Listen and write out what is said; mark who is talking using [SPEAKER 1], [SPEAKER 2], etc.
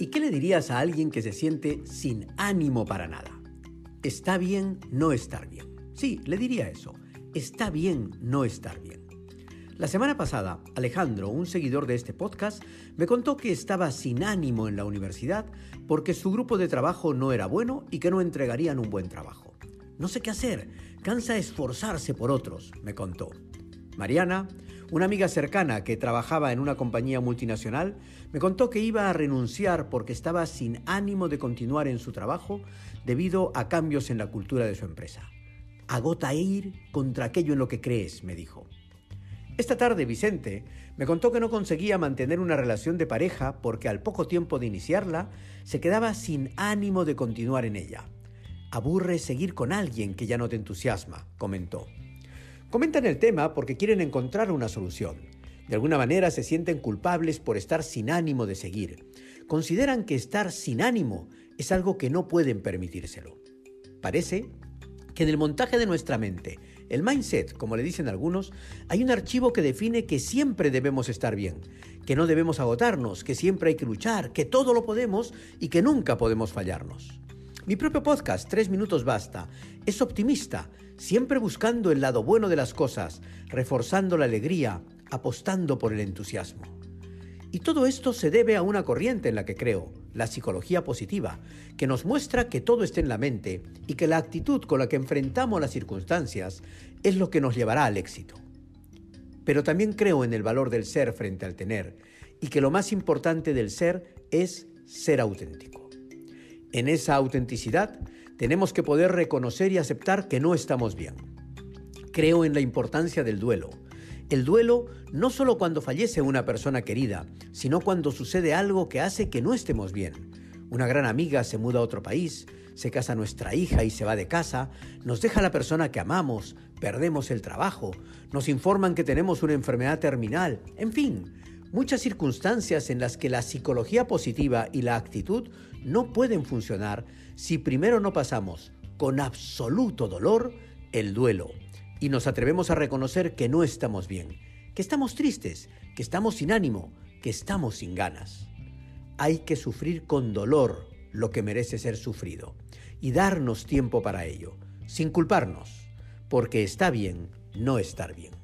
[SPEAKER 1] ¿Y qué le dirías a alguien que se siente sin ánimo para nada? Está bien no estar bien. Sí, le diría eso. Está bien no estar bien. La semana pasada, Alejandro, un seguidor de este podcast, me contó que estaba sin ánimo en la universidad porque su grupo de trabajo no era bueno y que no entregarían un buen trabajo. No sé qué hacer, cansa esforzarse por otros, me contó. Mariana, una amiga cercana que trabajaba en una compañía multinacional, me contó que iba a renunciar porque estaba sin ánimo de continuar en su trabajo debido a cambios en la cultura de su empresa. Agota ir contra aquello en lo que crees, me dijo. Esta tarde Vicente me contó que no conseguía mantener una relación de pareja porque al poco tiempo de iniciarla se quedaba sin ánimo de continuar en ella. Aburre seguir con alguien que ya no te entusiasma, comentó. Comentan el tema porque quieren encontrar una solución. De alguna manera se sienten culpables por estar sin ánimo de seguir. Consideran que estar sin ánimo es algo que no pueden permitírselo. Parece que en el montaje de nuestra mente, el mindset, como le dicen algunos, hay un archivo que define que siempre debemos estar bien, que no debemos agotarnos, que siempre hay que luchar, que todo lo podemos y que nunca podemos fallarnos. Mi propio podcast, Tres Minutos Basta, es optimista, siempre buscando el lado bueno de las cosas, reforzando la alegría, apostando por el entusiasmo. Y todo esto se debe a una corriente en la que creo, la psicología positiva, que nos muestra que todo está en la mente y que la actitud con la que enfrentamos las circunstancias es lo que nos llevará al éxito. Pero también creo en el valor del ser frente al tener y que lo más importante del ser es ser auténtico. En esa autenticidad tenemos que poder reconocer y aceptar que no estamos bien. Creo en la importancia del duelo. El duelo no solo cuando fallece una persona querida, sino cuando sucede algo que hace que no estemos bien. Una gran amiga se muda a otro país, se casa nuestra hija y se va de casa, nos deja la persona que amamos, perdemos el trabajo, nos informan que tenemos una enfermedad terminal, en fin, muchas circunstancias en las que la psicología positiva y la actitud no pueden funcionar si primero no pasamos con absoluto dolor el duelo y nos atrevemos a reconocer que no estamos bien, que estamos tristes, que estamos sin ánimo, que estamos sin ganas. Hay que sufrir con dolor lo que merece ser sufrido y darnos tiempo para ello, sin culparnos, porque está bien no estar bien.